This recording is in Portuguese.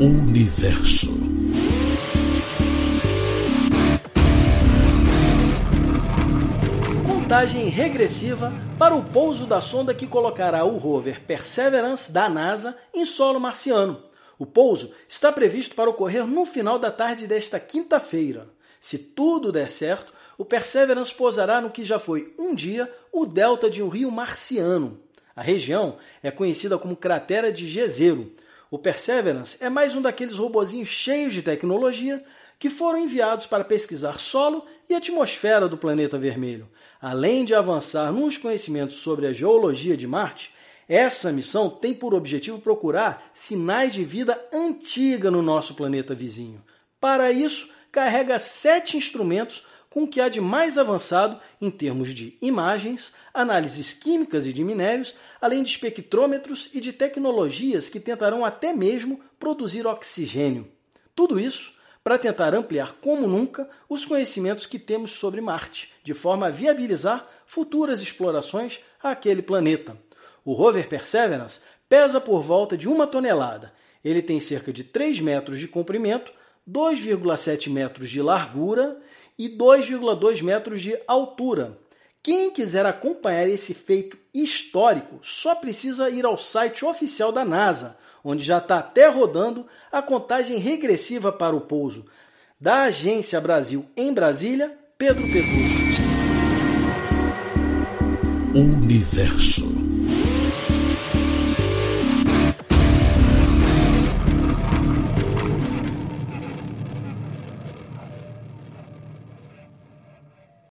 Universo. Contagem regressiva para o pouso da sonda que colocará o rover Perseverance da NASA em solo marciano. O pouso está previsto para ocorrer no final da tarde desta quinta-feira. Se tudo der certo, o Perseverance pousará no que já foi um dia o delta de um rio marciano. A região é conhecida como cratera de Jezero. O Perseverance é mais um daqueles robozinhos cheios de tecnologia que foram enviados para pesquisar solo e atmosfera do planeta vermelho. Além de avançar nos conhecimentos sobre a geologia de Marte, essa missão tem por objetivo procurar sinais de vida antiga no nosso planeta vizinho. Para isso, carrega sete instrumentos com o que há de mais avançado em termos de imagens, análises químicas e de minérios, além de espectrômetros e de tecnologias que tentarão até mesmo produzir oxigênio. Tudo isso para tentar ampliar como nunca os conhecimentos que temos sobre Marte, de forma a viabilizar futuras explorações àquele planeta. O rover Perseverance pesa por volta de uma tonelada. Ele tem cerca de 3 metros de comprimento, 2,7 metros de largura e 2,2 metros de altura. Quem quiser acompanhar esse feito histórico só precisa ir ao site oficial da NASA, onde já está até rodando a contagem regressiva para o pouso. Da Agência Brasil em Brasília, Pedro Pedroso. Universo.